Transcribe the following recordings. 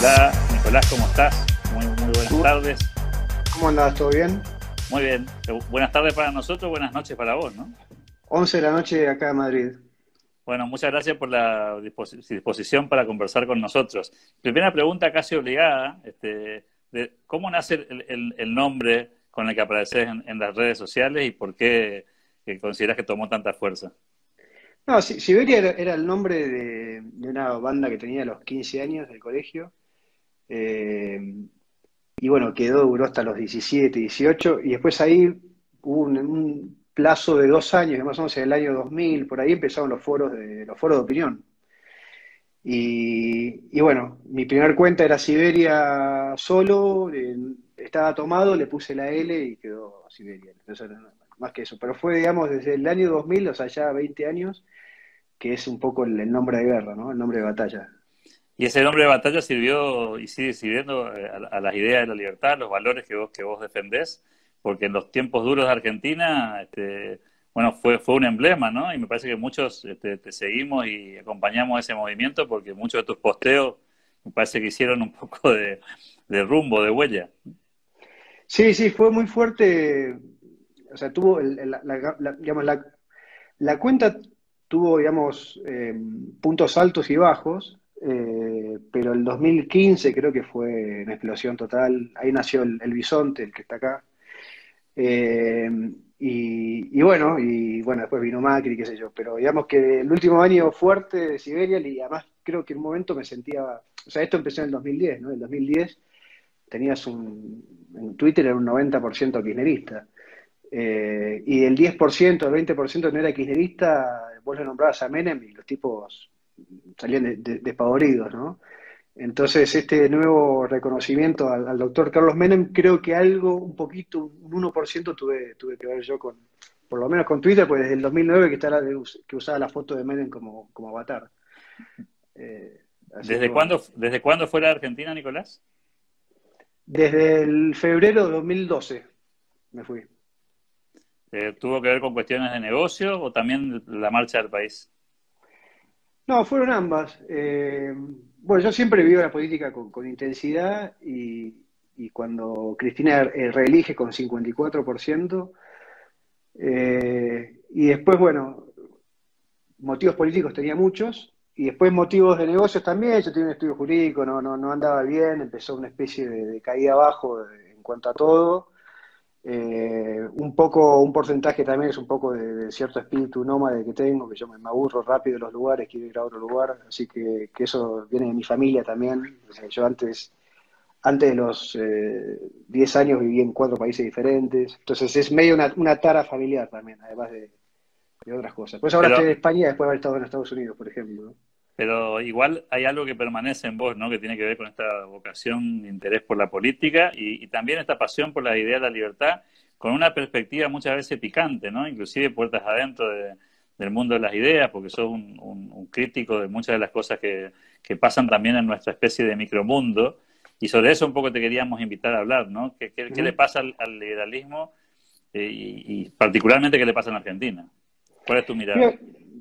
Hola, Nicolás, ¿cómo estás? Muy, muy buenas tardes. ¿Cómo andás? ¿Todo bien? Muy bien. Buenas tardes para nosotros, buenas noches para vos, ¿no? 11 de la noche acá en Madrid. Bueno, muchas gracias por la disposición para conversar con nosotros. Primera pregunta casi obligada, este, de ¿cómo nace el, nombre con el que apareces en, las redes sociales y por qué consideras que tomó tanta fuerza? No, Siberia era, el nombre de, una banda que tenía a los 15 años del colegio. Eh, y bueno, quedó, duró hasta los 17, 18, y después ahí hubo un, plazo de dos años, más o menos en el año 2000, por ahí empezaron los foros de, los foros de opinión. Y, bueno, mi primer cuenta era Siberia solo, estaba tomado, le puse la L y quedó Siberia. más que eso. Pero fue, digamos, desde el año 2000, o sea, ya 20 años, que es un poco el, nombre de guerra, ¿no? El nombre de batalla. Y ese nombre de batalla sirvió y sigue sirviendo eh, a, las ideas de la libertad, los valores que vos, que vos defendés, porque en los tiempos duros de Argentina, este, bueno, fue, fue un emblema, ¿no? Y me parece que muchos este, te seguimos y acompañamos ese movimiento porque muchos de tus posteos me parece que hicieron un poco de, rumbo, de huella. Sí, sí, fue muy fuerte. O sea, tuvo, la, digamos, la, la cuenta tuvo, digamos, eh, puntos altos y bajos, eh, pero el 2015 creo que fue una explosión total. Ahí nació el, bisonte, el que está acá. Eh, y, bueno, y bueno, después vino Macri, qué sé yo, pero digamos que el último año fuerte de Siberia, y además creo que en un momento me sentía, o sea, esto empezó en el 2010, ¿no? En el 2010 tenías un, en Twitter era un 90% kirchnerista. y el 10%, el 20% no era kirchnerista, vos le nombrabas a Menem y los tipos salían despavoridos, ¿no? Entonces, este nuevo reconocimiento al, doctor Carlos Menem, creo que algo, un poquito, un 1% tuve, tuve que ver yo con, por lo menos con Twitter, pues desde el 2009 que, está que usaba la foto de Menem como, como avatar. Eh, ¿Desde, cuándo, ¿Desde cuándo fue la Argentina, Nicolás? Desde el febrero de 2012 me fui. Eh, ¿Tuvo que ver con cuestiones de negocio o también la marcha del país? No, fueron ambas. Eh, bueno, yo siempre vivo la política con, intensidad y, cuando Cristina eh, reelige con 54%, y después, bueno, motivos políticos tenía muchos, y después motivos de negocios también, yo tenía un estudio jurídico, no, no, no andaba bien, empezó una especie de caída abajo en cuanto a todo, eh, un poco, un porcentaje también es un poco de, cierto espíritu nómade que tengo, que yo me, aburro rápido de los lugares, quiero ir a otro lugar, así que, eso viene de mi familia también. yo antes, antes de los 10 eh, años viví en cuatro países diferentes, entonces es medio una, tara familiar también, además de, otras cosas. Pues ahora estoy en España después de haber estado en Estados Unidos, por ejemplo. Pero igual hay algo que permanece en vos, ¿no? Que tiene que ver con esta vocación, interés por la política y, también esta pasión por la idea de la libertad, con una perspectiva muchas veces picante, ¿no? Inclusive puertas adentro del mundo de las ideas, porque sos un, crítico de muchas de las cosas que, pasan también en nuestra especie de micromundo. Y sobre eso un poco te queríamos invitar a hablar, ¿no? ¿Qué, le pasa al, liberalismo eh, y, particularmente qué le pasa en Argentina? ¿Cuál es tu mirada?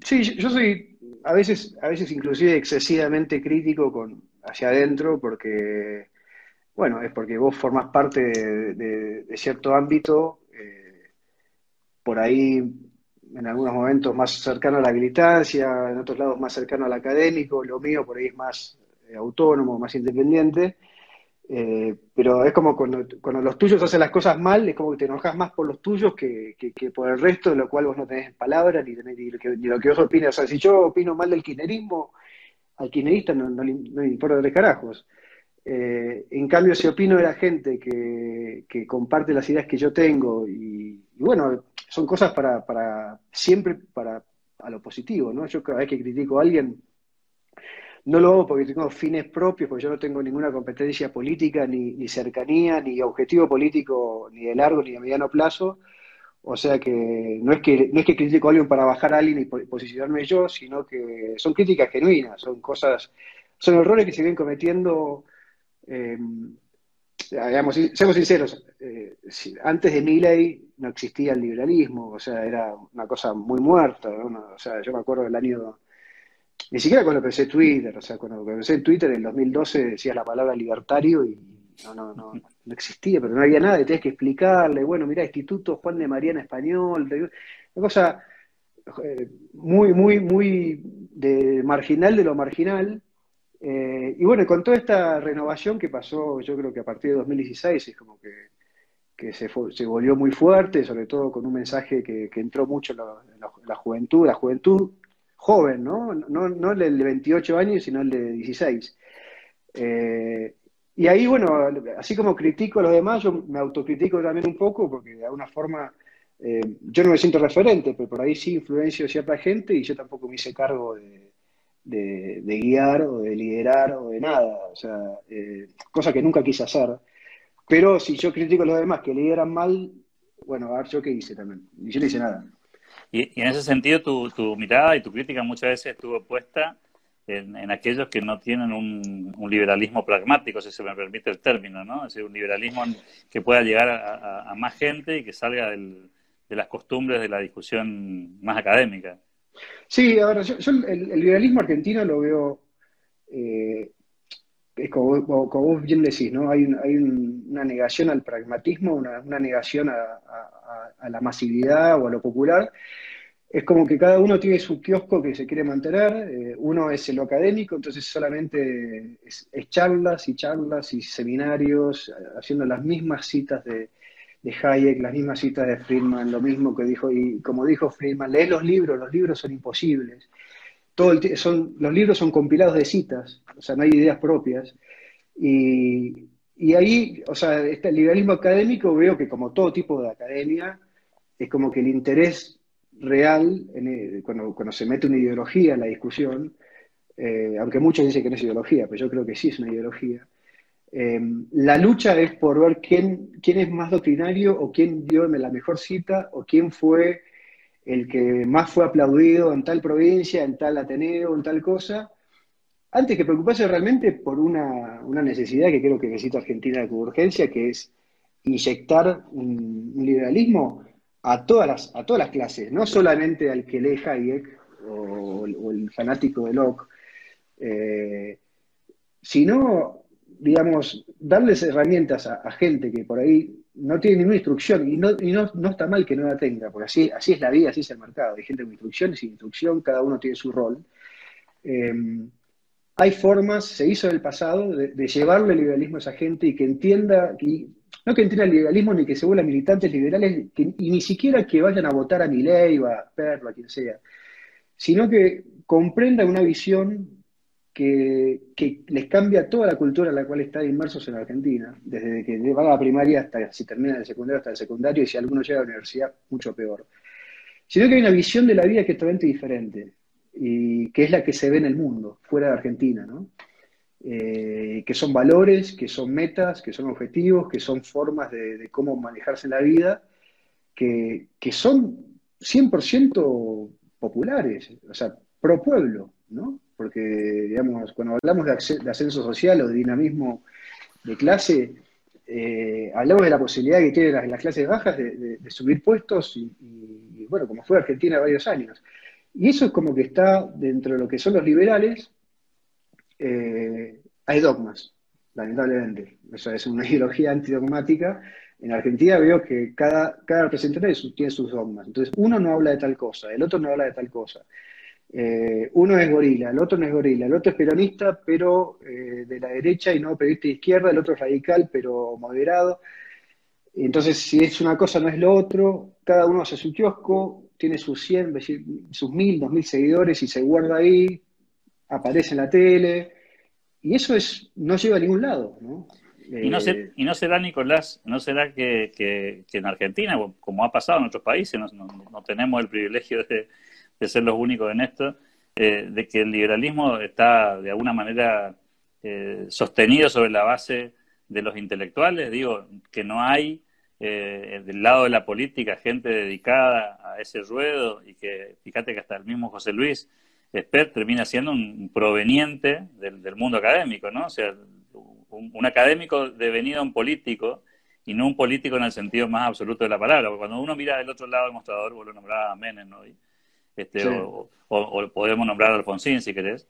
Sí, yo soy a veces, a veces inclusive excesivamente crítico con hacia adentro, porque, bueno, es porque vos formás parte de, cierto ámbito, eh, por ahí en algunos momentos más cercano a la militancia, en otros lados más cercano al académico, lo mío por ahí es más eh, autónomo, más independiente, eh, pero es como cuando, los tuyos hacen las cosas mal, es como que te enojas más por los tuyos que, por el resto, de lo cual vos no tenés palabra ni, ni, lo, que, ni lo que vos opinas. O sea, si yo opino mal del kirchnerismo, al kirchnerista no, no, le importa tres carajos. Eh, en cambio, si opino de la gente que, comparte las ideas que yo tengo, y, bueno, son cosas para, para siempre para a lo positivo, ¿no? Yo cada vez que critico a alguien, no lo hago porque tengo fines propios, porque yo no tengo ninguna competencia política, ni, cercanía, ni objetivo político, ni de largo ni de mediano plazo. O sea que no es que no es que critico a alguien para bajar a alguien y posicionarme yo, sino que son críticas genuinas, son cosas, son errores que se vienen cometiendo. Eh, digamos, seamos sinceros, eh, antes de mi ley no existía el liberalismo, o sea, era una cosa muy muerta. O sea, yo me acuerdo del año ni siquiera cuando pensé Twitter, o sea, cuando pensé Twitter en el 2012 decías la palabra libertario y no, no, no, no existía, pero no había nada, tenías que explicarle, bueno, mira, Instituto Juan de Mariana Español, una cosa eh, muy, muy, muy de marginal de lo marginal. Eh, y bueno, con toda esta renovación que pasó, yo creo que a partir de 2016 es como que, que se, se, volvió muy fuerte, sobre todo con un mensaje que, entró mucho en la, juventud, la juventud joven, ¿no? No, no el de 28 años, sino el de 16. Eh, y ahí, bueno, así como critico a los demás, yo me autocritico también un poco, porque de alguna forma eh, yo no me siento referente, pero por ahí sí influencio cierta gente y yo tampoco me hice cargo de, guiar o de liderar o de nada, o sea, eh, cosa que nunca quise hacer. Pero si yo critico a los demás que lideran mal, bueno, a ver yo qué hice también. Y yo no hice nada. Y, en ese sentido, tu, tu mirada y tu crítica muchas veces estuvo puesta en, aquellos que no tienen un, liberalismo pragmático, si se me permite el término, ¿no? Es decir, un liberalismo que pueda llegar a, más gente y que salga de las costumbres de la discusión más académica. Sí, ahora, yo, el, liberalismo argentino lo veo, eh, es como, vos bien decís, ¿no? Hay, una negación al pragmatismo, una, negación a, la masividad o a lo popular, es como que cada uno tiene su kiosco que se quiere mantener, eh, uno es lo académico, entonces solamente es, charlas y charlas y seminarios, haciendo las mismas citas de, Hayek, las mismas citas de Friedman, lo mismo que dijo, y como dijo Friedman, lee los libros, los libros son imposibles. Todo son, los libros son compilados de citas, o sea, no hay ideas propias. Y, y ahí, o sea, este liberalismo académico veo que como todo tipo de academia, es como que el interés real cuando, cuando, se mete una ideología en la discusión, eh, aunque muchos dicen que no es ideología, pero yo creo que sí es una ideología, eh, la lucha es por ver quién, quién es más doctrinario o quién dio la mejor cita o quién fue el que más fue aplaudido en tal provincia, en tal Ateneo, en tal cosa, antes que preocuparse realmente por una, necesidad que creo que necesita Argentina con urgencia, que es inyectar un liberalismo a todas las, a todas las clases, no solamente al que lee Hayek o, el fanático de Locke, eh, sino, digamos, darles herramientas a, gente que por ahí no tiene ninguna instrucción y, no, y no, no, está mal que no la tenga, porque así, así es la vida, así es el mercado. Hay gente con instrucción y sin instrucción, cada uno tiene su rol. Eh, hay formas, se hizo en el pasado, de, llevarle el liberalismo a esa gente y que entienda, que, no que entre al liberalismo ni que se vuelvan militantes liberales, y ni siquiera que vayan a votar a Milei o a Perlo, a quien sea, sino que comprenda una visión que, les cambia toda la cultura en la cual están inmersos en Argentina, desde que van a la primaria hasta si terminan el secundario hasta el secundario, y si alguno llega a la universidad, mucho peor. Sino que hay una visión de la vida que es totalmente diferente, y que es la que se ve en el mundo, fuera de Argentina, ¿no? Eh, que son valores, que son metas, que son objetivos, que son formas de, cómo manejarse en la vida, que, son 100% populares, o sea, pro pueblo, ¿no? Porque, digamos, cuando hablamos de, ascenso social o de dinamismo de clase, eh, hablamos de la posibilidad que tienen las, clases bajas de, subir puestos y, bueno, como fue Argentina varios años. Y eso es como que está dentro de lo que son los liberales, eh, hay dogmas, lamentablemente. Eso es una ideología antidogmática. En Argentina veo que cada representante tiene sus dogmas. Entonces, uno no habla de tal cosa, el otro no habla de tal cosa. Eh, uno es gorila, el otro no es gorila, el otro es peronista, pero eh, de la derecha y no periodista de izquierda, el otro es radical, pero moderado. Entonces, si es una cosa, no es lo otro, cada uno hace su kiosco, tiene sus 100, sus 1000, 2000 seguidores y se guarda ahí, aparece en la tele, y eso es no lleva a ningún lado, ¿no? Y no, eh, y no será, Nicolás, no será que, en Argentina, como ha pasado en otros países, no, tenemos el privilegio de, ser los únicos en esto, eh, de que el liberalismo está de alguna manera eh, sostenido sobre la base de los intelectuales, digo, que no hay del lado de la política gente dedicada a ese ruedo y que, fíjate que hasta el mismo José Luis expert termina siendo un proveniente del, mundo académico, ¿no? O sea, un, académico devenido un político y no un político en el sentido más absoluto de la palabra. Porque cuando uno mira del otro lado del mostrador, vos lo nombraba Menem, ¿no? Este, o, podemos nombrar a Alfonsín si querés,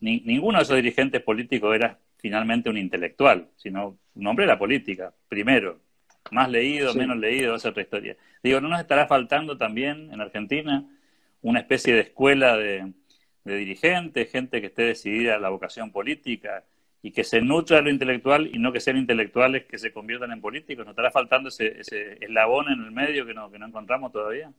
ninguno de esos dirigentes políticos era finalmente un intelectual, sino un hombre de la política, primero. Más leído, menos leído, esa es otra historia. Digo, ¿no nos estará faltando también en Argentina una especie de escuela de, dirigentes, gente que esté decidida a la vocación política y que se nutra de lo intelectual y no que sean intelectuales que se conviertan en políticos? ¿Nos estará faltando ese, ese eslabón en el medio que no, que no encontramos todavía?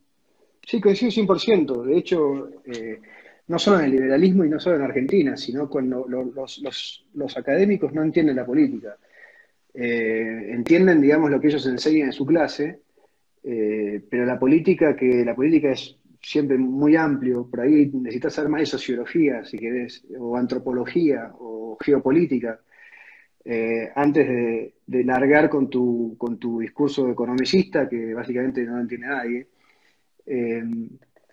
Sí, coincido 100%. De hecho, eh, no solo en el liberalismo y no solo en Argentina, sino cuando los, académicos no entienden la política. Eh, entienden, digamos, lo que ellos enseñan en su clase, eh, pero la política, que la política es siempre muy amplio, por ahí necesitas saber más de sociología, si querés, o antropología, o geopolítica, antes de, largar con tu, con tu discurso economicista, que básicamente no entiende nadie.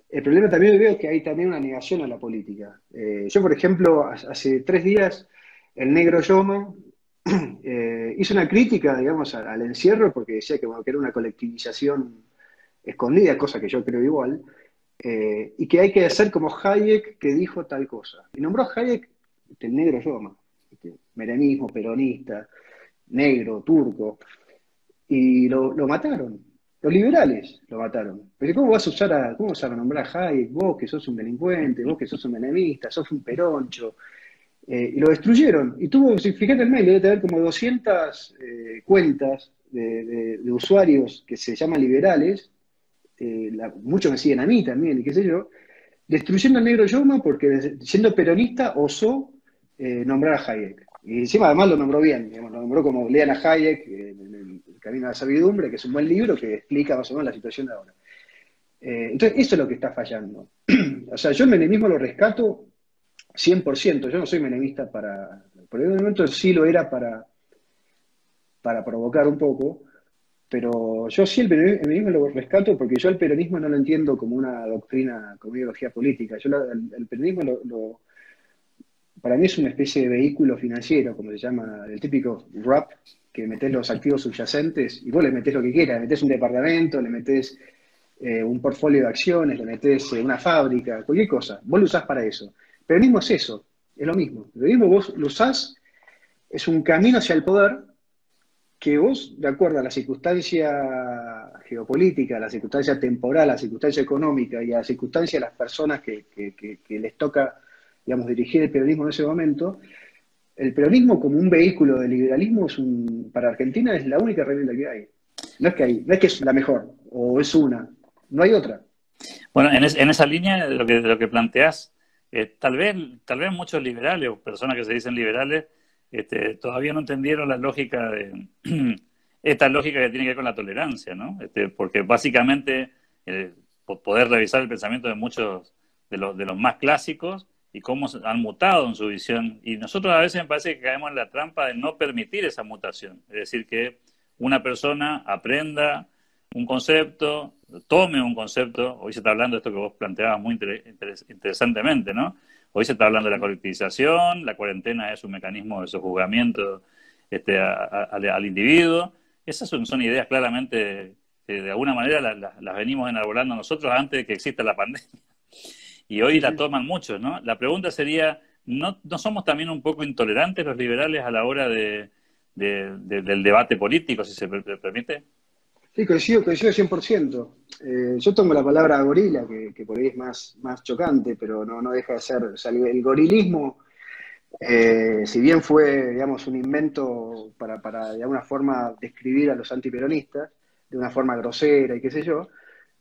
El problema también veo que hay también una negación a la política. Eh, yo, por ejemplo, hace tres días, el negro Yoma eh, hizo una crítica, digamos, al, encierro porque decía que, era una colectivización escondida, cosa que yo creo igual, eh, y que hay que hacer como Hayek que dijo tal cosa. Y nombró a Hayek el negro Yoma, merenismo, peronista, negro, turco, y lo mataron. Los liberales lo mataron. Pero ¿cómo vas a usar a, cómo vas a nombrar a Hayek, vos que sos un delincuente, vos que sos un enemista, sos un peroncho? Eh, y lo destruyeron. Y tuvo, si fíjate el mail, debe tener como 200 eh, cuentas de, usuarios que se llaman liberales, eh, muchos me siguen a mí también, y qué sé yo, destruyendo al negro Yoma porque siendo peronista osó nombrar a Hayek. Y encima además lo nombró bien, lo nombró como lean a Hayek, La Sabidumbre, que es un buen libro que explica más o menos la situación de ahora. Eh, entonces, eso es lo que está fallando. o sea, yo el menemismo lo rescato 100%. Yo no soy menemista para... Por el momento sí lo era para, para provocar un poco, pero yo sí el menemismo lo rescato porque yo el peronismo no lo entiendo como una doctrina, como ideología política. Yo el, peronismo lo, para mí es una especie de vehículo financiero, como se llama, el típico RAP, que metés los activos subyacentes y vos le metés lo que quieras, le metés un departamento, le metés eh, un portfolio de acciones, le metés eh, una fábrica, cualquier cosa, vos lo usás para eso. Pero el mismo es eso, es lo mismo. Lo mismo vos lo usás, es un camino hacia el poder que vos, de acuerdo a la circunstancia geopolítica, a la circunstancia temporal, a la circunstancia económica y a la circunstancia de las personas que, que les toca, digamos, dirigir el periodismo en ese momento, el peronismo como un vehículo de liberalismo es un, para Argentina es la única herramienta que hay. No es que hay, no es que es la mejor, o es una, no hay otra. Bueno, en, esa línea de lo que, lo que planteás, eh, tal, vez, tal vez muchos liberales o personas que se dicen liberales este, todavía no entendieron la lógica de esta lógica que tiene que ver con la tolerancia, ¿no? Este, porque básicamente eh, poder revisar el pensamiento de muchos de los, de los más clásicos y cómo han mutado en su visión. Y nosotros a veces me parece que caemos en la trampa de no permitir esa mutación. Es decir, que una persona aprenda un concepto, tome un concepto, hoy se está hablando de esto que vos planteabas muy interesantemente, ¿no? Hoy se está hablando de la colectivización, la cuarentena es un mecanismo de sojuzgamiento este, al individuo. Esas son, ideas claramente que de alguna manera las venimos enarbolando nosotros antes de que exista la pandemia y hoy la toman muchos, ¿no? La pregunta sería, ¿no, ¿no somos también un poco intolerantes los liberales a la hora de, del debate político, si se permite? Sí, coincido, coincido 100%. Eh, yo tomo la palabra gorila, que, por ahí es más, más chocante, pero no, no deja de ser, o sea, el gorilismo, eh, si bien fue, digamos, un invento para, para, de alguna forma, describir a los antiperonistas, de una forma grosera y qué sé yo,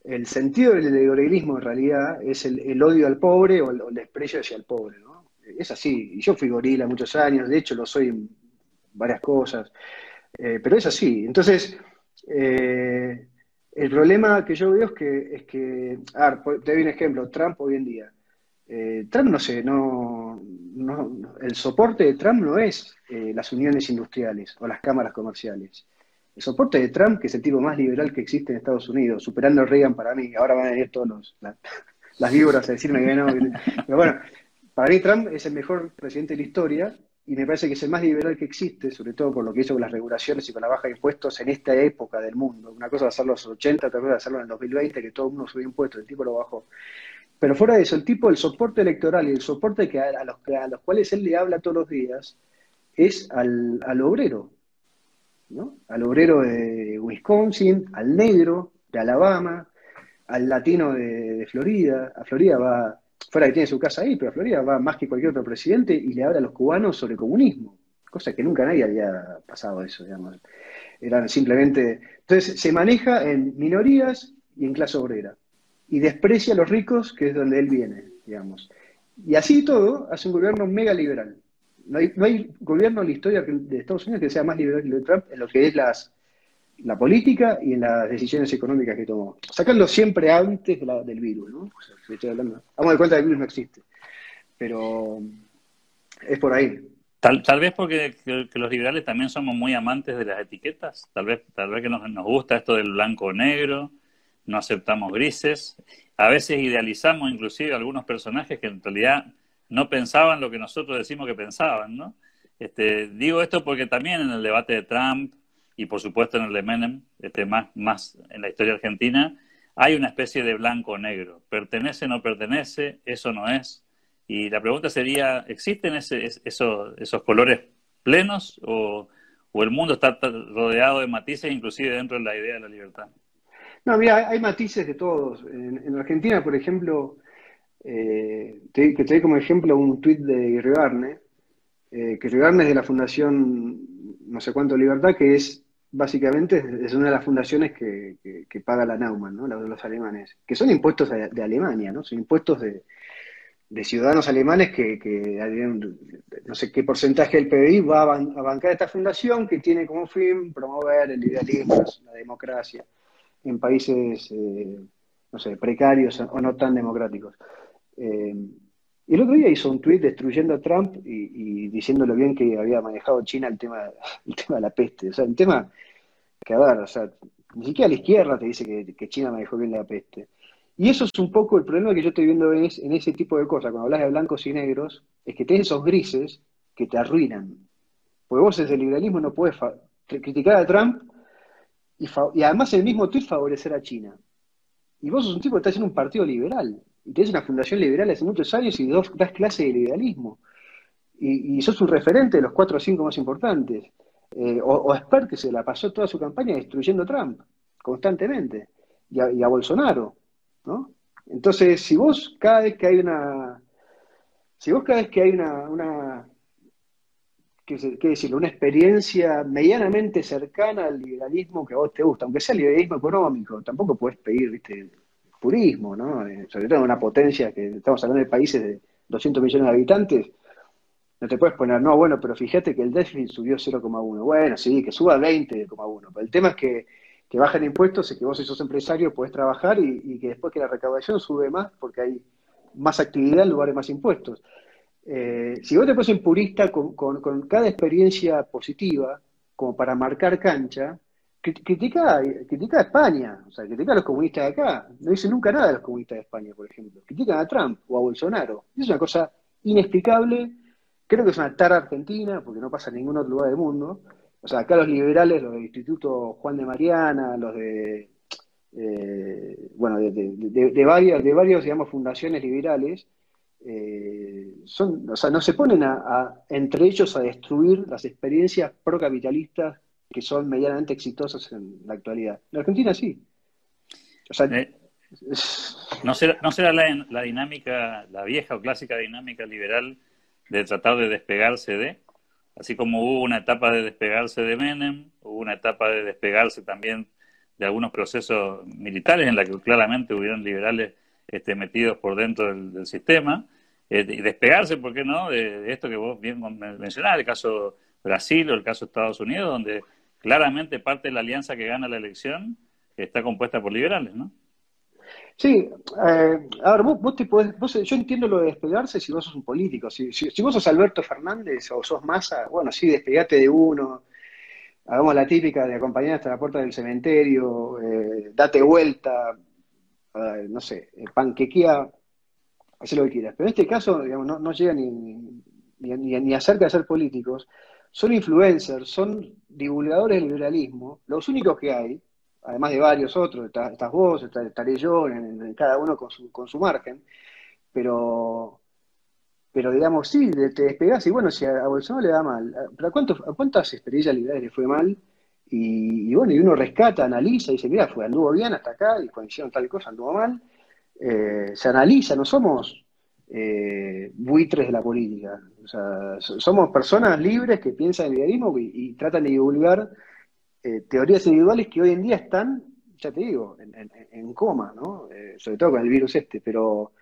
el sentido del neoliberalismo en realidad es el, odio al pobre o el, desprecio hacia el pobre, ¿no? Es así, y yo fui gorila muchos años, de hecho lo soy en varias cosas, eh, pero es así. Entonces, eh, el problema que yo veo es que, es que te doy un ejemplo, Trump hoy en día. Eh, Trump no sé, no, no, el soporte de Trump no es las uniones industriales o las cámaras comerciales el soporte de Trump, que es el tipo más liberal que existe en Estados Unidos, superando a Reagan para mí, ahora van a venir todos las víboras a decirme que no. Pero bueno, para mí Trump es el mejor presidente de la historia y me parece que es el más liberal que existe, sobre todo por lo que hizo con las regulaciones y con la baja de impuestos en esta época del mundo. Una cosa es hacerlo en los 80, otra cosa es hacerlo en el 2020, que todo el mundo subió impuestos, el tipo lo bajó. Pero fuera de eso, el tipo, el soporte electoral y el soporte que a, los, a los cuales él le habla todos los días es al, al obrero, ¿no? Al obrero de Wisconsin, al negro de Alabama, al latino de, Florida. A Florida va, fuera que tiene su casa ahí, pero a Florida va más que cualquier otro presidente y le habla a los cubanos sobre comunismo, cosa que nunca nadie había pasado eso, digamos. Eran simplemente. Entonces, se maneja en minorías y en clase obrera. Y desprecia a los ricos, que es donde él viene, digamos. Y así todo, hace un gobierno mega liberal. No hay, no hay gobierno en la historia de Estados Unidos que sea más liberal que el de Trump en lo que es la política y en las decisiones económicas que tomó. Sacando siempre antes del virus, ¿no? vamos de cuenta que el virus no existe. Pero es por ahí. Tal, vez porque los liberales también somos muy amantes de las etiquetas. Tal vez, tal vez que nos, nos gusta esto del blanco-negro, no aceptamos grises. A veces idealizamos inclusive algunos personajes que en realidad no pensaban lo que nosotros decimos que pensaban, ¿no? Este, digo esto porque también en el debate de Trump y por supuesto en el de Menem, este, más, más en la historia argentina, hay una especie de blanco-negro. ¿Pertenece, no pertenece? ¿Eso no es? Y la pregunta sería, ¿existen ese, esos, esos colores plenos o, o el mundo está rodeado de matices, inclusive dentro de la idea de la libertad? No, mira, hay matices de todos. En, Argentina, por ejemplo, eh, te, que como ejemplo un tuit de Irribarne, eh, que Irribarne es de la Fundación no sé cuánto Libertad, que es básicamente es una de las fundaciones que, paga la Naumann, ¿no? de los alemanes, que son impuestos de, Alemania, ¿no? Son impuestos de, ciudadanos alemanes que, no sé qué porcentaje del PBI va a, bancar esta fundación que tiene como fin promover el idealismo, la democracia en países, eh, no sé, precarios o no tan democráticos. Eh, y el otro día hizo un tuit destruyendo a Trump y, lo bien que había manejado China el tema, el tema de la peste. O sea, el tema que, a ver, o sea, ni siquiera la izquierda te dice que, China manejó bien la peste. Y eso es un poco el problema que yo estoy viendo en, en ese tipo de cosas. Cuando hablas de blancos y negros, es que tenés esos grises que te arruinan. Porque vos desde el liberalismo no puedes criticar a Trump y, y además el mismo tuit favorecer a China. Y vos sos un tipo que está haciendo un partido liberal y tenés una fundación liberal hace muchos años y dos, das clases de liberalismo. Y, sos un referente de los cuatro o cinco más importantes. Eh, o, o que se la pasó toda su campaña destruyendo a Trump, constantemente, y a, Bolsonaro, ¿no? Entonces, si vos cada vez que hay una, si vos cada vez que hay una, una qué, decirlo, una experiencia medianamente cercana al liberalismo que a vos te gusta, aunque sea el liberalismo económico, tampoco puedes pedir, viste, purismo, ¿no? Sobre todo en una potencia que estamos hablando de países de 200 millones de habitantes, no te puedes poner, no, bueno, pero fíjate que el déficit subió 0,1. Bueno, sí, que suba 20,1. Pero el tema es que, que bajan impuestos y que vos, si sos empresario, podés trabajar y, que después que la recaudación sube más porque hay más actividad en lugar de más impuestos. Eh, si vos te pones en purista con, con cada experiencia positiva, como para marcar cancha, critica, critica a España, o sea, critica a los comunistas de acá. No dice nunca nada de los comunistas de España, por ejemplo. Critican a Trump o a Bolsonaro. Es una cosa inexplicable. Creo que es una tara argentina, porque no pasa en ningún otro lugar del mundo. O sea, acá los liberales, los del Instituto Juan de Mariana, los de, eh, bueno, de, varias, de varios, digamos, fundaciones liberales, eh, son, o sea, no se ponen a, entre ellos a destruir las experiencias procapitalistas que son medianamente exitosos en la actualidad. En Argentina sí. Eh, ¿No será, no será la, dinámica, la vieja o clásica dinámica liberal de tratar de despegarse de, así como hubo una etapa de despegarse de Menem, hubo una etapa de despegarse también de algunos procesos militares en la que claramente hubieron liberales este, metidos por dentro del, sistema, eh, y despegarse, ¿por qué no?, de, de, esto que vos bien mencionás, el caso Brasil o el caso Estados Unidos, donde claramente parte de la alianza que gana la elección está compuesta por liberales, ¿no? Sí, eh, a ver, vos, te podés, yo entiendo lo de despegarse si vos sos un político. Si, vos sos Alberto Fernández o sos Massa, bueno, sí, despegate de uno, hagamos la típica de acompañar hasta la puerta del cementerio, eh, date vuelta, no sé, eh, panquequea, haz lo que quieras. Pero en este caso, digamos, no, no llega ni, ni, ni, ni acerca de ser políticos son influencers, son divulgadores del liberalismo, los únicos que hay, además de varios otros, estás vos, estaré yo, en, cada uno con su, con su margen, pero, pero digamos, sí, te despegás y bueno, si a, Bolsonaro le da mal, ¿pero a, cuántas estrellas liberales le fue mal? Y, bueno, y uno rescata, analiza y dice, mira, fue, anduvo bien hasta acá y cuando hicieron tal cosa anduvo mal. Eh, se analiza, no somos eh, buitres de la política. O sea, somos personas libres que piensan en el idealismo y, tratan de divulgar eh, teorías individuales que hoy en día están, ya te digo, en, coma, ¿no? Eh, sobre todo con el virus este, pero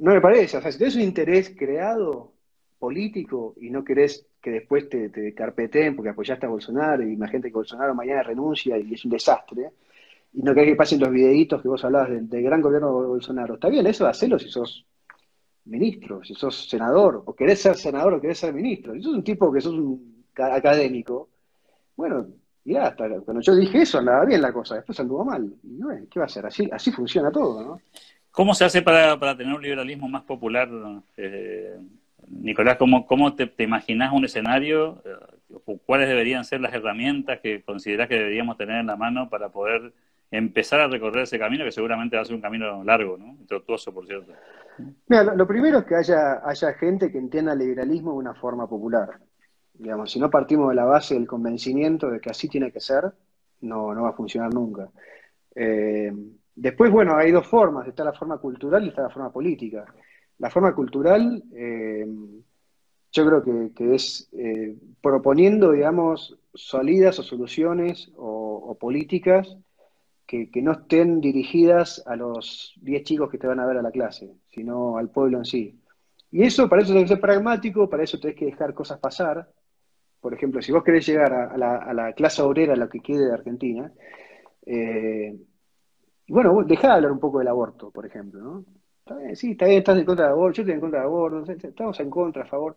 no me parece. O sea, si tienes un interés creado político y no querés que después te, te carpeteen porque apoyaste a Bolsonaro y imagínate que Bolsonaro mañana renuncia y es un desastre, y no querés que pasen los videitos que vos hablabas del, gran gobierno de Bolsonaro. Está bien, eso hacerlo si sos ministro, si sos senador, o querés ser senador o querés ser ministro. Si sos un tipo que sos un académico, bueno, ya hasta cuando yo dije eso andaba bien la cosa, después anduvo mal. Y bueno, ¿qué va a ser? Así, así funciona todo, ¿no? ¿Cómo se hace para, tener un liberalismo más popular? Eh, Nicolás, ¿cómo, cómo te, te imaginas un escenario? Eh, ¿Cuáles deberían ser las herramientas que considerás que deberíamos tener en la mano para poder empezar a recorrer ese camino, que seguramente va a ser un camino largo, ¿no? Tortuoso, por cierto. Mira, lo, primero es que haya, haya gente que entienda el liberalismo de una forma popular. Digamos, si no partimos de la base del convencimiento de que así tiene que ser, no, no va a funcionar nunca. Eh, después, bueno, hay dos formas, está la forma cultural y está la forma política. La forma cultural, eh, yo creo que, es eh, proponiendo, digamos, salidas o soluciones o políticas que, no estén dirigidas a los 10 chicos que te van a ver a la clase, sino al pueblo en sí. Y eso, para eso tenés que ser pragmático, para eso tenés que dejar cosas pasar. Por ejemplo, si vos querés llegar a, la, clase obrera, lo que quede de Argentina, eh, bueno, dejá de hablar un poco del aborto, por ejemplo, ¿no? sí, está bien, estás en contra del aborto, yo estoy en contra del aborto, estamos en contra, a favor,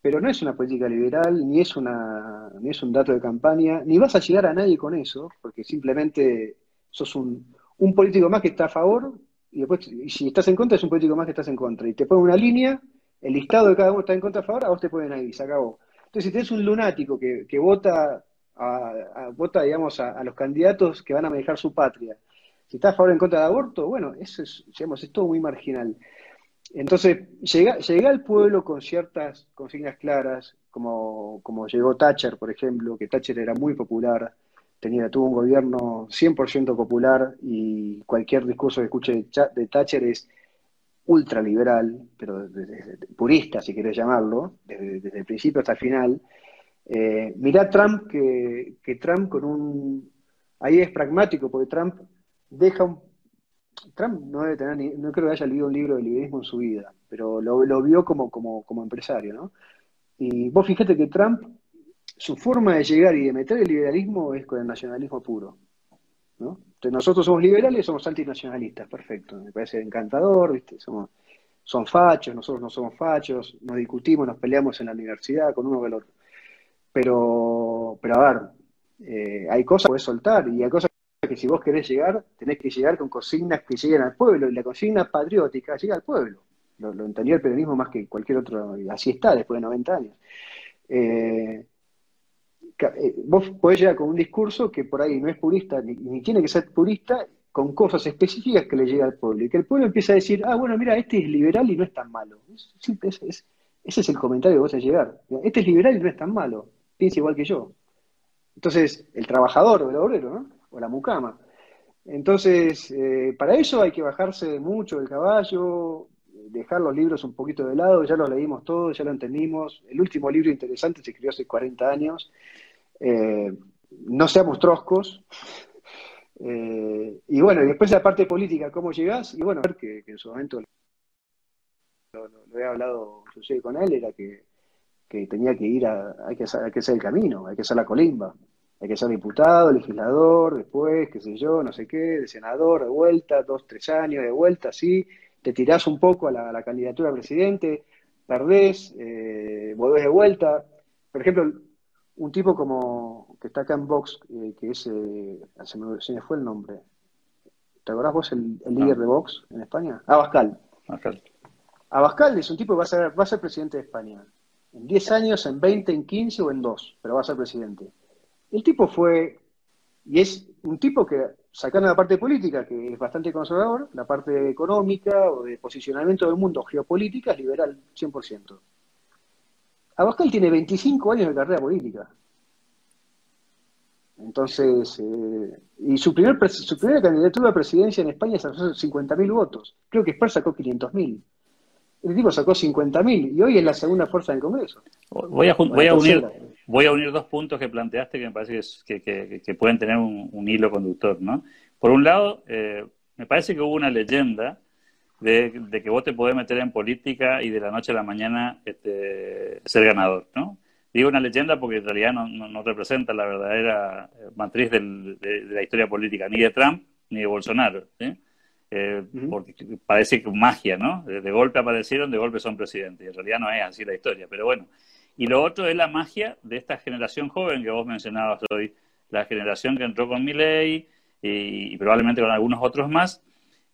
pero no es una política liberal, ni es, una, ni es un dato de campaña, ni vas a llegar a nadie con eso, porque simplemente sos un, político más que está a favor, y después, y si estás en contra, es un político más que estás en contra. Y te ponen una línea, el listado de cada uno está en contra a favor, a vos te ponen ahí, se acabó. Entonces, si tenés un lunático que, que vota, a, vota digamos, a, los candidatos que van a manejar su patria, si está a favor o en contra del aborto, bueno, eso es, digamos, es todo muy marginal. Entonces, llega, llega al pueblo con ciertas consignas claras, como, como llegó Thatcher, por ejemplo, que Thatcher era muy popular, tenía, tuvo un gobierno 100% popular y cualquier discurso que escuche de Thatcher es ultraliberal, pero purista, si querés llamarlo, desde, el principio hasta el final. Eh, mirá Trump, que, Trump con un... Ahí es pragmático, porque Trump deja un... Trump no debe tener, ni, no creo que haya leído un libro de liberalismo en su vida, pero lo, vio como, como, como empresario, ¿no? Y vos fíjate que Trump su forma de llegar y de meter el liberalismo es con el nacionalismo puro. ¿no? Entonces nosotros somos liberales, somos antinacionalistas, perfecto, me parece encantador, ¿viste? Somos, son fachos, nosotros no somos fachos, nos discutimos, nos peleamos en la universidad con uno con el otro. Pero, pero a ver, eh, hay cosas que puedes soltar y hay cosas que si vos querés llegar, tenés que llegar con consignas que lleguen al pueblo y la consigna patriótica llega al pueblo. Lo, entendió el peronismo más que cualquier otro, así está después de 90 años. Eh, vos podés llegar con un discurso que por ahí no es purista, ni, tiene que ser purista, con cosas específicas que le llega al pueblo. Y que el pueblo empieza a decir, ah, bueno, mira, este es liberal y no es tan malo. ese es el comentario que vos a llegar. Este es liberal y no es tan malo. Piensa igual que yo. Entonces, el trabajador o el obrero, ¿no? O la mucama. Entonces, eh, para eso hay que bajarse mucho del caballo, dejar los libros un poquito de lado, ya los leímos todos, ya lo entendimos. El último libro interesante se escribió hace 40 años eh, no seamos troscos. Eh, y bueno, después la parte política, ¿cómo llegás? Y bueno, que, que en su momento lo, he hablado yo con él, era que, tenía que ir a, hay que, hacer, hay que hacer el camino, hay que hacer la colimba, hay que ser diputado, legislador, después, qué sé yo, no sé qué, de senador, de vuelta, dos, tres años de vuelta, sí, te tirás un poco a la, candidatura a presidente, perdés, eh, volvés de vuelta. Por ejemplo, un tipo como que está acá en Vox, eh, que es, eh, se, me, fue el nombre. ¿Te acordás vos el, líder de Vox en España? Abascal. Abascal. Abascal es un tipo que va a ser, va a ser presidente de España. En 10 años, en 20, en 15 o en 2, pero va a ser presidente. El tipo fue Y es un tipo que, sacando la parte política, que es bastante conservador, la parte económica o de posicionamiento del mundo geopolítica es liberal 100%. Abascal tiene 25 años de carrera política. Entonces, eh, y su, primer, su primera candidatura a presidencia en España sacó 50.000 votos. Creo que Spar sacó 500.000. El tipo sacó 50.000 y hoy es la segunda fuerza del Congreso. Voy a, voy a, unir, voy a unir dos puntos que planteaste que me parece que, que, pueden tener un, hilo conductor. ¿no? Por un lado, eh, me parece que hubo una leyenda de, que vos te podés meter en política y de la noche a la mañana este, ser ganador. ¿no? Digo una leyenda porque en realidad no, representa la verdadera matriz de, la historia política, ni de Trump ni de Bolsonaro. Eh, porque parece que magia, ¿no? De, golpe aparecieron, de golpe son presidentes. Y en realidad no es así la historia, pero bueno. Y lo otro es la magia de esta generación joven que vos mencionabas hoy, la generación que entró con Milley y, y probablemente con algunos otros más,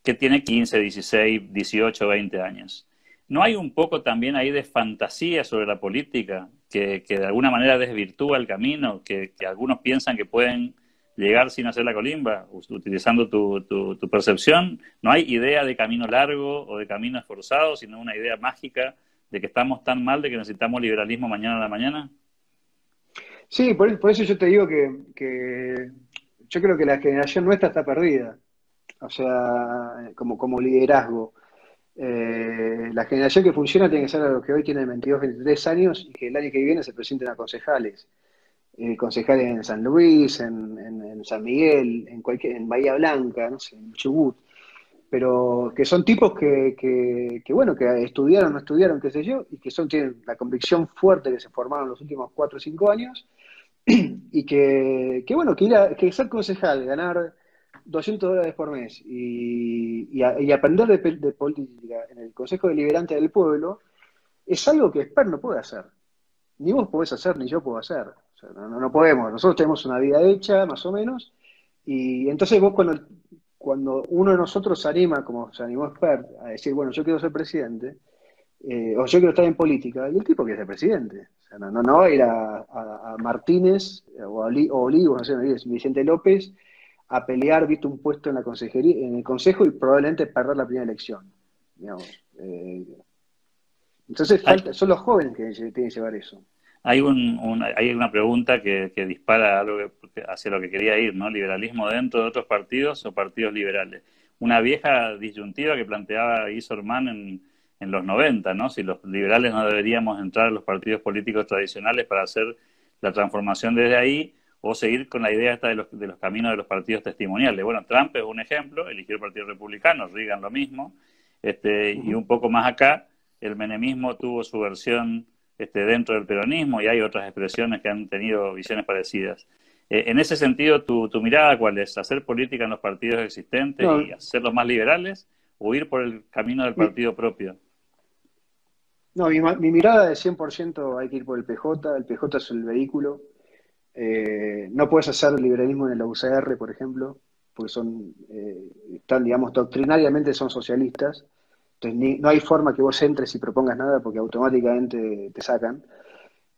que tiene 15, 16, 18, 20 años. ¿No hay un poco también ahí de fantasía sobre la política que, de alguna manera desvirtúa el camino, que, algunos piensan que pueden llegar sin hacer la colimba, utilizando tu, tu, percepción? ¿No hay idea de camino largo o de camino esforzado, sino una idea mágica de que estamos tan mal de que necesitamos liberalismo mañana a la mañana? Sí, por, eso yo te digo que, que, yo creo que la generación nuestra está perdida, o sea, como, como liderazgo. Eh, la generación que funciona tiene que ser a los que hoy tienen 22, 23 años y que el año que viene se presenten a concejales. Eh, concejales en San Luis, en, San Miguel, en, cualquier, en Bahía Blanca, no sé, en Chubut. Pero que son tipos que, que, bueno, que estudiaron, no estudiaron, qué sé yo, y que son, tienen la convicción fuerte que se formaron los últimos 4 o 5 años, y que, que bueno, que, ir a, que ser concejal, ganar 200 dólares por mes y, aprender de, política en el Consejo Deliberante del Pueblo es algo que Esper no puede hacer. Ni vos podés hacer, ni yo puedo hacer. no, no, podemos. Nosotros tenemos una vida hecha, más o menos, y entonces vos cuando, cuando uno de nosotros se anima, como se animó Esper, a decir, bueno, yo quiero ser presidente, eh, o yo quiero estar en política, y el tipo quiere ser presidente. no, no, va a ir a, Martínez o a Olivos, no sé, Vicente López, a pelear, visto un puesto en la consejería, en el consejo y probablemente perder la primera elección. Eh, entonces son los jóvenes que tienen que llevar eso. Hay, un, hay una pregunta que, dispara algo hacia lo que quería ir, ¿no? Liberalismo dentro de otros partidos o partidos liberales. Una vieja disyuntiva que planteaba Isorman en, en los 90, ¿no? Si los liberales no deberíamos entrar a los partidos políticos tradicionales para hacer la transformación desde ahí, o seguir con la idea esta de los, de los caminos de los partidos testimoniales. Bueno, Trump es un ejemplo, eligió el Partido Republicano, Reagan lo mismo, este, y un poco más acá, el menemismo tuvo su versión este, dentro del peronismo y hay otras expresiones que han tenido visiones parecidas. Eh, en ese sentido, ¿tu, ¿tu, mirada cuál es? ¿Hacer política en los partidos existentes y hacerlos más liberales o ir por el camino del partido propio? No, mi, mi mirada es 100% hay que ir por el PJ, el PJ es el vehículo, eh, no puedes hacer liberalismo en la UCR, por ejemplo, porque son, eh, están, digamos, doctrinariamente son socialistas. Entonces, no hay forma que vos entres y propongas nada porque automáticamente te sacan.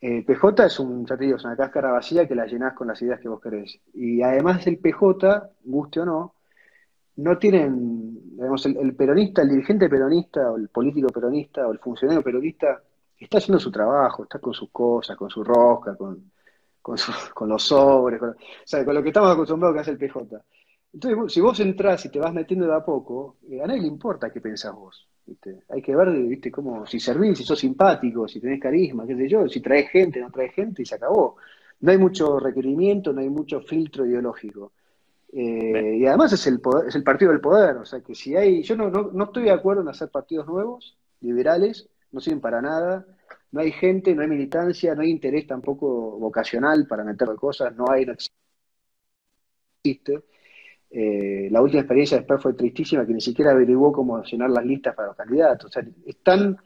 El PJ es un, ya es una cáscara vacía que la llenás con las ideas que vos querés. Y además el PJ, guste o no, no tienen, digamos, el, peronista, el dirigente peronista, o el político peronista, o el funcionario peronista, está haciendo su trabajo, está con sus cosas, con su rosca, con, con, los sobres, con, o sea, con lo que estamos acostumbrados que hace el PJ. Entonces, si vos entras y te vas metiendo de a poco, eh, a nadie le importa qué pensás vos. Hay que ver, ¿viste? Cómo, si servís, si sos simpático, si tenés carisma, qué sé yo, si traes gente, no traes gente, y se acabó. No hay mucho requerimiento, no hay mucho filtro ideológico. Eh, y además es el, es el partido del poder, o sea que si hay, yo no, no, no estoy de acuerdo en hacer partidos nuevos, liberales, no sirven para nada, no hay gente, no hay militancia, no hay interés tampoco vocacional para meter cosas, no hay, no existe. Eh, la última experiencia de Sper fue tristísima, que ni siquiera averiguó cómo llenar las listas para los candidatos. O sea, están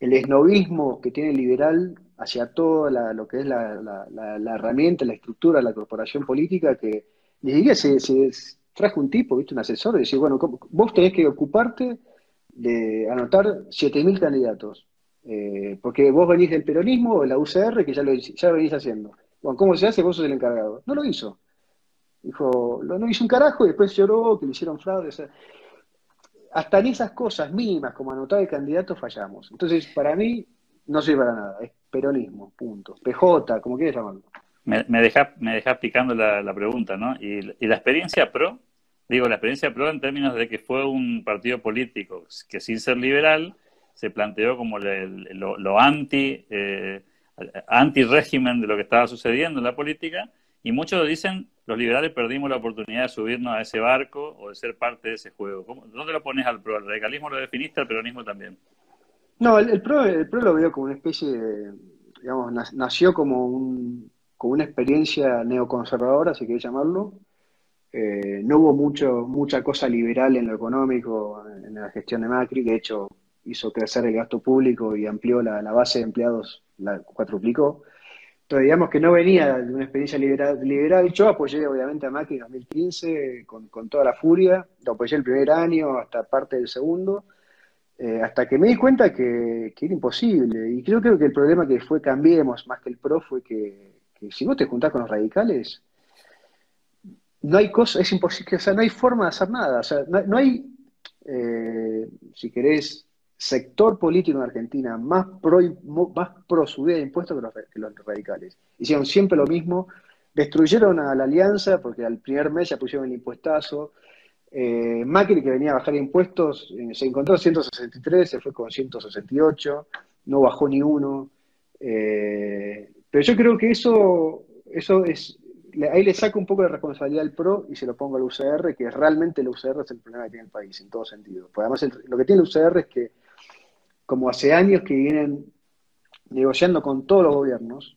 el esnovismo que tiene el liberal hacia todo lo que es la, herramienta, la estructura, la corporación política, que ni siquiera se trajo un tipo, ¿viste? un asesor, y decir, bueno, vos tenés que ocuparte de anotar 7.000 candidatos. Eh, porque vos venís del peronismo o de la UCR, que ya lo, ya venís haciendo. Bueno, ¿cómo se hace? Vos sos el encargado. No lo hizo. Dijo, no, no hizo un carajo y después lloró que le hicieron fraude. hasta en esas cosas mínimas, como anotar el candidato, fallamos. Entonces, para mí, no sirve para nada. Es peronismo, punto. PJ, como quieras llamarlo. Me, me deja me picando la, pregunta, ¿no? Y, la experiencia PRO, digo, la experiencia PRO en términos de que fue un partido político que sin ser liberal se planteó como lo, anti, eh, anti régimen de lo que estaba sucediendo en la política y muchos dicen, los liberales perdimos la oportunidad de subirnos a ese barco o de ser parte de ese juego. ¿Dónde lo pones al PRO? ¿El radicalismo lo definiste, al peronismo también? No, el, PRO, el PRO lo veo como una especie de, digamos, nació como, un, como una experiencia neoconservadora, si querés llamarlo. Eh, no hubo mucho, mucha cosa liberal en lo económico, en la gestión de Macri, de hecho hizo crecer el gasto público y amplió la, la base de empleados, la cuatruplicó. Entonces, digamos que no venía de una experiencia liberal, liberal. Yo apoyé obviamente a Macri en 2015 con, con toda la furia, lo apoyé el primer año hasta parte del segundo, eh, hasta que me di cuenta que, era imposible. Y creo, creo que el problema que fue Cambiemos más que el PRO fue que, si no te juntás con los radicales, no hay cosa, es imposible, o sea, no hay forma de hacer nada. O sea, no, hay, eh, si querés, sector político en Argentina más pro, más pro subida de impuestos que los, radicales. Hicieron siempre lo mismo, destruyeron a la alianza porque al primer mes ya pusieron el impuestazo. Eh, Macri, que venía a bajar impuestos, eh, se encontró en 163, se fue con 168, no bajó ni uno. Eh, pero yo creo que eso, eso es, ahí le saco un poco de responsabilidad al PRO y se lo pongo al UCR, que realmente el UCR es el problema que tiene el país, en todo sentido. Porque además lo que tiene el UCR es que como hace años que vienen negociando con todos los gobiernos,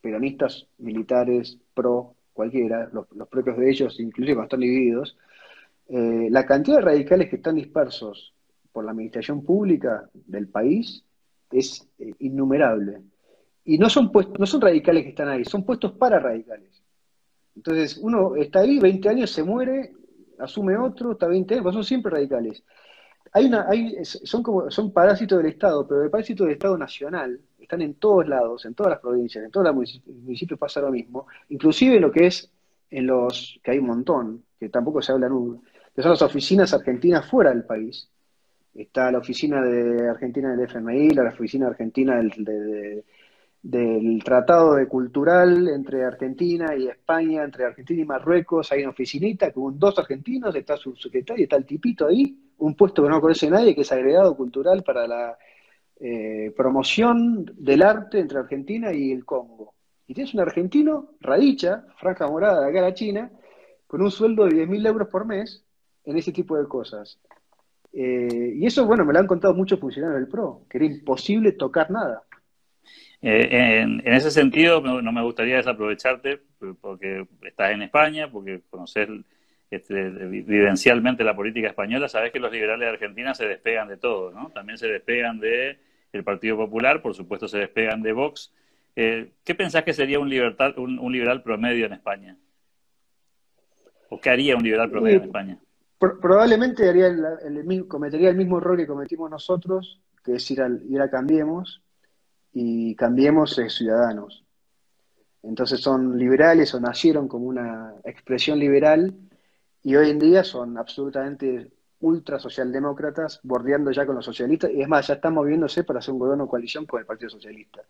peronistas, militares, pro, cualquiera, los, propios de ellos, inclusive cuando están divididos, eh, la cantidad de radicales que están dispersos por la administración pública del país es eh, innumerable. Y no son, puestos, no son radicales que están ahí, son puestos para radicales. Entonces, uno está ahí, 20 años, se muere, asume otro, está 20 años, son siempre radicales hay una, hay, son como, son parásitos del Estado, pero el parásito del Estado nacional están en todos lados, en todas las provincias, en todos los municipios, pasa lo mismo, inclusive lo que es en los, que hay un montón, que tampoco se habla nunca, que son las oficinas argentinas fuera del país. Está la oficina de Argentina del FMI, la oficina argentina del, del Tratado de Cultural entre Argentina y España, entre Argentina y Marruecos, hay una oficinita con dos argentinos, está su secretario, está el tipito ahí, un puesto que no conoce nadie, que es agregado cultural para la eh, promoción del arte entre Argentina y el Congo. Y tienes un argentino, radicha, franja morada de acá a la China, con un sueldo de 10.000 euros por mes en ese tipo de cosas. Eh, y eso, bueno, me lo han contado muchos funcionarios del PRO, que era imposible tocar nada. Eh, en, ese sentido, no me gustaría desaprovecharte porque estás en España, porque conoces este, vivencialmente la política española, sabes que los liberales de Argentina se despegan de todo, ¿no? También se despegan de el Partido Popular, por supuesto se despegan de Vox. Eh, ¿Qué pensás que sería un, libertad, un, liberal promedio en España? ¿O qué haría un liberal promedio en España? probablemente haría el, cometería el mismo error que cometimos nosotros, que es ir, al, ir a Cambiemos, y Cambiemos ciudadanos. Entonces son liberales o nacieron como una expresión liberal y hoy en día son absolutamente ultra socialdemócratas, bordeando ya con los socialistas, y es más, ya están moviéndose para hacer un gobierno coalición con el Partido Socialista.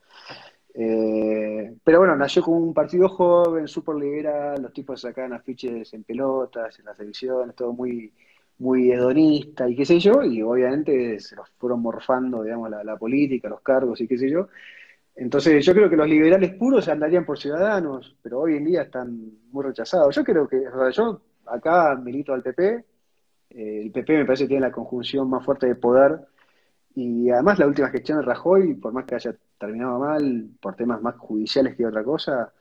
Eh, pero bueno, nació como un partido joven, súper liberal, los tipos sacaban afiches en pelotas, en las elecciones, todo muy, muy hedonista y qué sé yo, y obviamente se los fueron morfando, digamos, la, política, los cargos y qué sé yo. Entonces yo creo que los liberales puros andarían por ciudadanos, pero hoy en día están muy rechazados. Yo creo que, o sea, yo acá milito al PP, eh, el PP me parece que tiene la conjunción más fuerte de poder y además la última gestión de Rajoy, por más que haya terminado mal por temas más judiciales que otra cosa,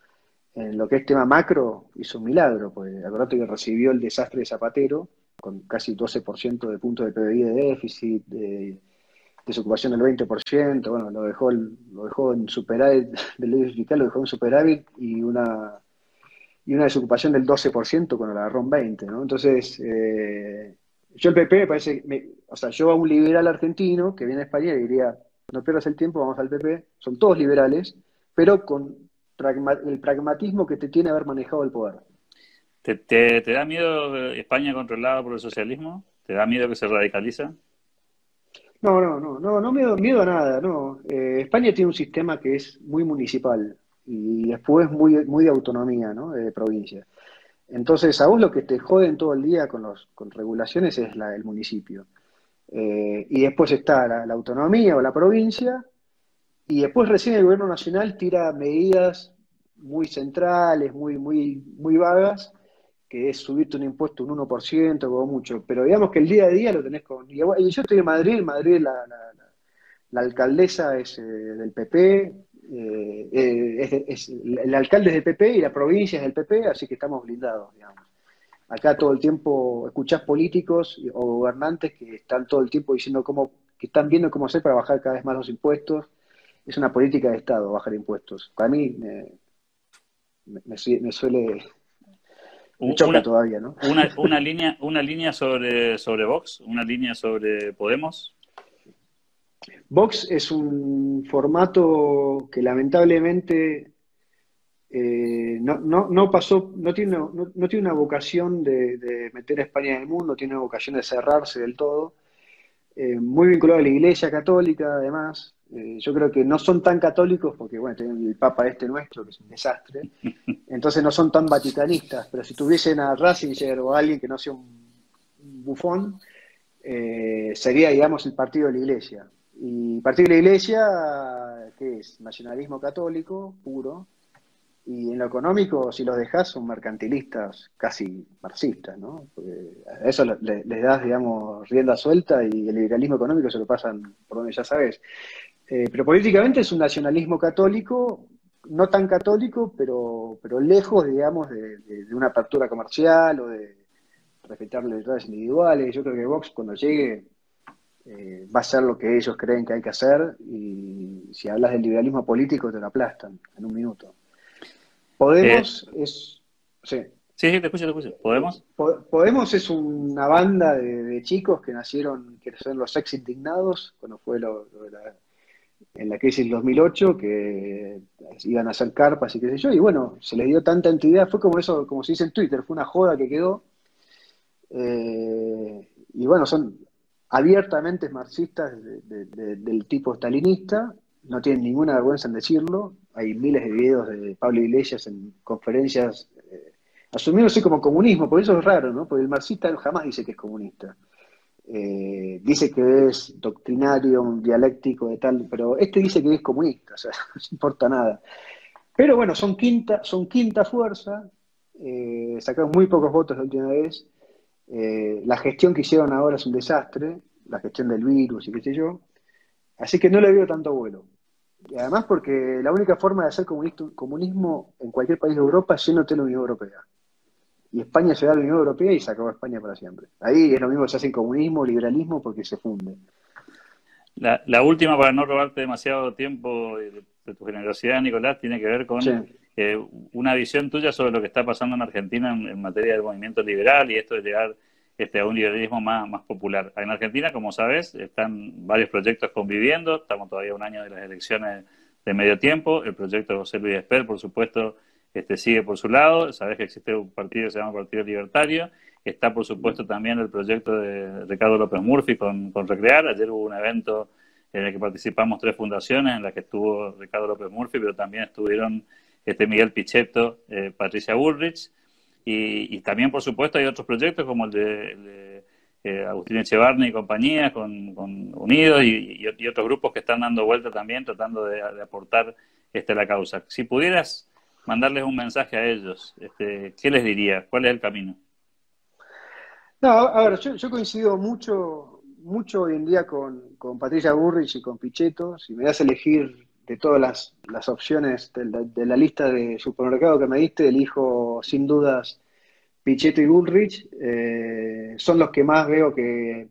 en lo que es tema macro hizo un milagro, porque acordate que recibió el desastre de Zapatero con casi 12% de puntos de PBI de déficit, de desocupación del 20%, bueno, lo dejó, lo dejó en superávit, del déficit fiscal lo dejó en superávit y una y una desocupación del 12% cuando la agarró en 20, ¿no? Entonces, eh, yo el PP me parece, o sea, yo a un liberal argentino que viene a España diría, no pierdas el tiempo, vamos al PP, son todos liberales, pero con el pragmatismo que te tiene haber manejado el poder. ¿Te, da miedo España controlada por el socialismo? ¿Te da miedo que se radicaliza? No, no, no, no, no miedo, miedo a nada, no. Eh, España tiene un sistema que es muy municipal y después muy, muy de autonomía, ¿no? De provincia. Entonces, a vos lo que te joden todo el día con, los, con regulaciones es la, el municipio. Eh, y después está la, autonomía o la provincia, y después recién el gobierno nacional tira medidas muy centrales, muy, muy, muy vagas, que es subirte un impuesto un 1%, como mucho, pero digamos que el día a día lo tenés con... Y yo estoy en Madrid, en Madrid la, alcaldesa es eh, del PP, eh, eh, el alcalde es del PP y la provincia es del PP, así que estamos blindados, digamos. Acá todo el tiempo escuchás políticos o gobernantes que están todo el tiempo diciendo cómo, que están viendo cómo hacer para bajar cada vez más los impuestos. Es una política de Estado bajar impuestos. Para mí me suele una, todavía, ¿no? Una, línea, una línea sobre, sobre Vox, una línea sobre Podemos. Vox es un formato que lamentablemente eh, no, no, pasó, no tiene, no, tiene una vocación de, meter a España en el mundo, tiene una vocación de cerrarse del todo. Eh, muy vinculado a la Iglesia Católica, además. Eh, yo creo que no son tan católicos porque, bueno, tienen el Papa este nuestro, que es un desastre, entonces no son tan vaticanistas, pero si tuviesen a Ratzinger o a alguien que no sea un bufón, eh, sería, digamos, el partido de la Iglesia. Y el partido de la Iglesia, ¿qué es? Nacionalismo católico, puro, y en lo económico, si los dejas, son mercantilistas casi marxistas, ¿no? a eso les das, digamos, rienda suelta y el liberalismo económico se lo pasan por donde ya sabes. Eh, pero políticamente es un nacionalismo católico, no tan católico, pero, pero lejos, digamos, de, una apertura comercial o de respetar las libertades individuales. Yo creo que Vox cuando llegue eh, va a ser lo que ellos creen que hay que hacer y si hablas del liberalismo político te lo aplastan en un minuto. Podemos eh, es... Sí. Sí, te escucho, te escucho. ¿Podemos? Podemos es una banda de, chicos que nacieron, que son los ex indignados, cuando fue lo, de la en la crisis del 2008, que iban a hacer carpas y qué sé yo, y bueno, se les dio tanta entidad, fue como eso, como se dice en Twitter, fue una joda que quedó, eh, y bueno, son abiertamente marxistas del tipo stalinista, no tienen ninguna vergüenza en decirlo, hay miles de videos de Pablo Iglesias en conferencias eh, asumiéndose como comunismo, por eso es raro, ¿no? Porque el marxista jamás dice que es comunista. Eh, dice que es doctrinario, dialéctico de tal, pero este dice que es comunista, o sea, no importa nada. Pero bueno, son quinta, son quinta fuerza, eh, sacaron muy pocos votos la última vez, eh, la gestión que hicieron ahora es un desastre, la gestión del virus y qué sé yo, así que no le veo tanto vuelo. Y además porque la única forma de hacer comunismo en cualquier país de Europa es yéndote a la Unión Europea y España se da a la Unión Europea y se acabó España para siempre. Ahí es lo mismo que se hace en comunismo, liberalismo, porque se funde. La, última, para no robarte demasiado tiempo de, tu generosidad, Nicolás, tiene que ver con eh, una visión tuya sobre lo que está pasando en Argentina en, materia del movimiento liberal y esto de llegar este, a un liberalismo más, más popular. En Argentina, como sabes, están varios proyectos conviviendo, estamos todavía un año de las elecciones de medio tiempo, el proyecto de José Luis Esper, por supuesto, este, sigue por su lado, sabes que existe un partido que se llama Partido Libertario, está por supuesto también el proyecto de Ricardo López Murphy con, Recrear, ayer hubo un evento en el que participamos tres fundaciones, en las que estuvo Ricardo López Murphy, pero también estuvieron este Miguel Pichetto, eh, Patricia Bullrich, y, también por supuesto hay otros proyectos como el de, eh, Agustín Echevarne y compañía, con, Unidos y, otros grupos que están dando vuelta también, tratando de, aportar este, la causa. Si pudieras mandarles un mensaje a ellos, este, ¿qué les diría? ¿Cuál es el camino? No, a ver, yo, coincido mucho, mucho hoy en día con, Patricia Burrich y con Pichetto. Si me das a elegir de todas las, opciones de la, lista de supermercado que me diste, elijo sin dudas Pichetto y Bullrich. Eh, son los que más veo que...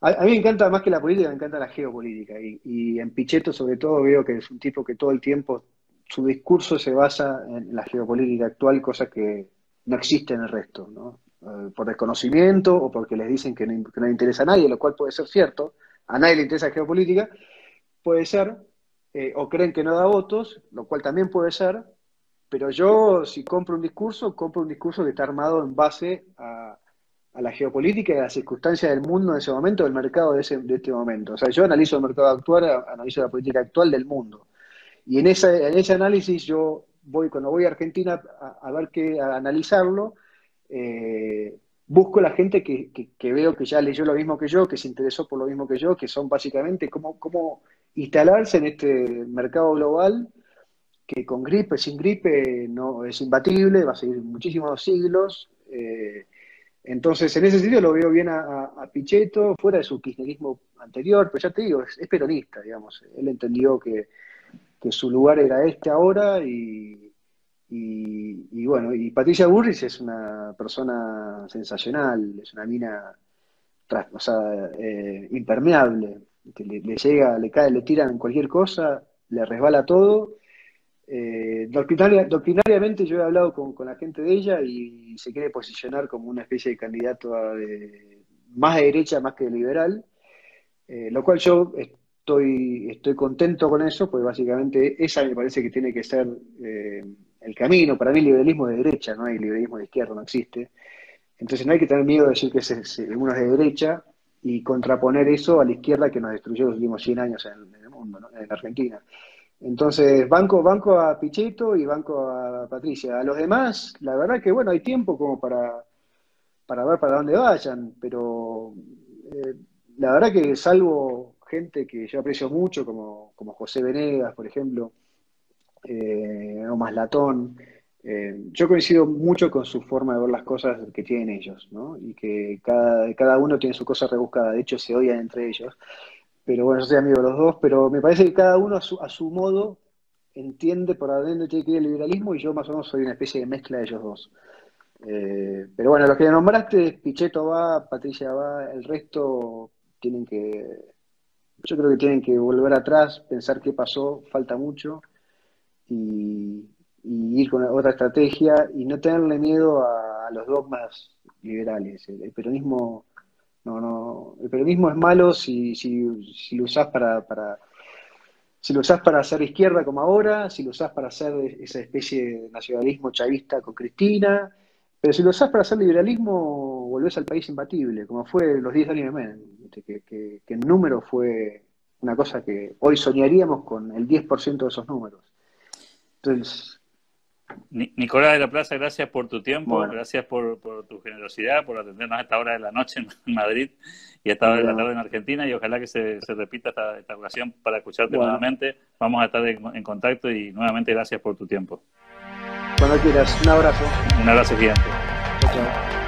A, mí me encanta, más que la política, me encanta la geopolítica. Y en Pichetto sobre todo veo que es un tipo que todo el tiempo su discurso se basa en la geopolítica actual, cosa que no existe en el resto, ¿no? Eh, por desconocimiento o porque les dicen que no, le interesa a nadie, lo cual puede ser cierto, a nadie le interesa la geopolítica, puede ser, eh, o creen que no da votos, lo cual también puede ser, pero yo si compro un discurso, compro un discurso que está armado en base a, la geopolítica y a las circunstancias del mundo en ese momento, del mercado de, ese, de este momento. O sea, yo analizo el mercado actual, analizo la política actual del mundo. Y en, ese, en ese análisis yo voy, cuando voy a Argentina a, ver qué, a analizarlo, eh, busco la gente que, veo que ya leyó lo mismo que yo, que se interesó por lo mismo que yo, que son básicamente cómo, cómo instalarse en este mercado global que con gripe, sin gripe, no es imbatible, va a seguir muchísimos siglos. Eh, entonces, en ese sentido lo veo bien a, Pichetto, fuera de su kirchnerismo anterior, pero ya te digo, es, peronista, digamos. Él entendió que, que, su lugar era este ahora y, bueno, y Patricia Burris es una persona sensacional, es una mina o sea, eh, impermeable, le, llega, le cae, le tiran cualquier cosa, le resbala todo. Eh, doctrinariamente yo he hablado con, la gente de ella y se quiere posicionar como una especie de candidato más de derecha más que de liberal, eh, lo cual yo estoy, estoy contento con eso, pues básicamente esa me parece que tiene que ser el camino. Para mí el liberalismo de derecha, no hay liberalismo de izquierda, no existe. Entonces no hay que tener miedo de decir que uno es de derecha y contraponer eso a la izquierda que nos destruyó los últimos 100 años en, el mundo, en Argentina. Entonces, banco, banco a Pichetto y banco a Patricia. A los demás, la verdad que bueno, hay tiempo como para, para ver para dónde vayan, pero eh, la verdad que salvo gente que yo aprecio mucho, como, como José Venegas, por ejemplo, eh, o más latón. Eh, yo coincido mucho con su forma de ver las cosas que tienen ellos, ¿no? Y que cada, cada uno tiene su cosa rebuscada, de hecho se odian entre ellos. Pero bueno, yo soy amigo de los dos, pero me parece que cada uno a su, a su modo entiende por dónde tiene que ir el liberalismo y yo más o menos soy una especie de mezcla de ellos dos. Eh, pero bueno, los que nombraste, Pichetto va, Patricia va, el resto tienen que, yo creo que tienen que volver atrás, pensar qué pasó, falta mucho y, ir con otra estrategia y no tenerle miedo a, los dogmas liberales. El, peronismo no, no, el peronismo es malo si, si, si lo usás para, para si lo usás para hacer izquierda como ahora, si lo usás para hacer esa especie de nacionalismo chavista con Cristina, pero si lo usás para hacer liberalismo, volvés al país imbatible, como fue los 10 años de Menem, que, que, que, en número fue una cosa que hoy soñaríamos con el 10% de esos números. Entonces, Nicolás de la Plaza, gracias por tu tiempo, gracias por, tu generosidad, por atendernos a esta hora de la noche en Madrid y a esta hora de la tarde en Argentina y ojalá que se, repita esta, esta, ocasión para escucharte nuevamente. Vamos a estar en, contacto y nuevamente gracias por tu tiempo. Cuando quieras, un abrazo. Un abrazo gigante. Chao, chao.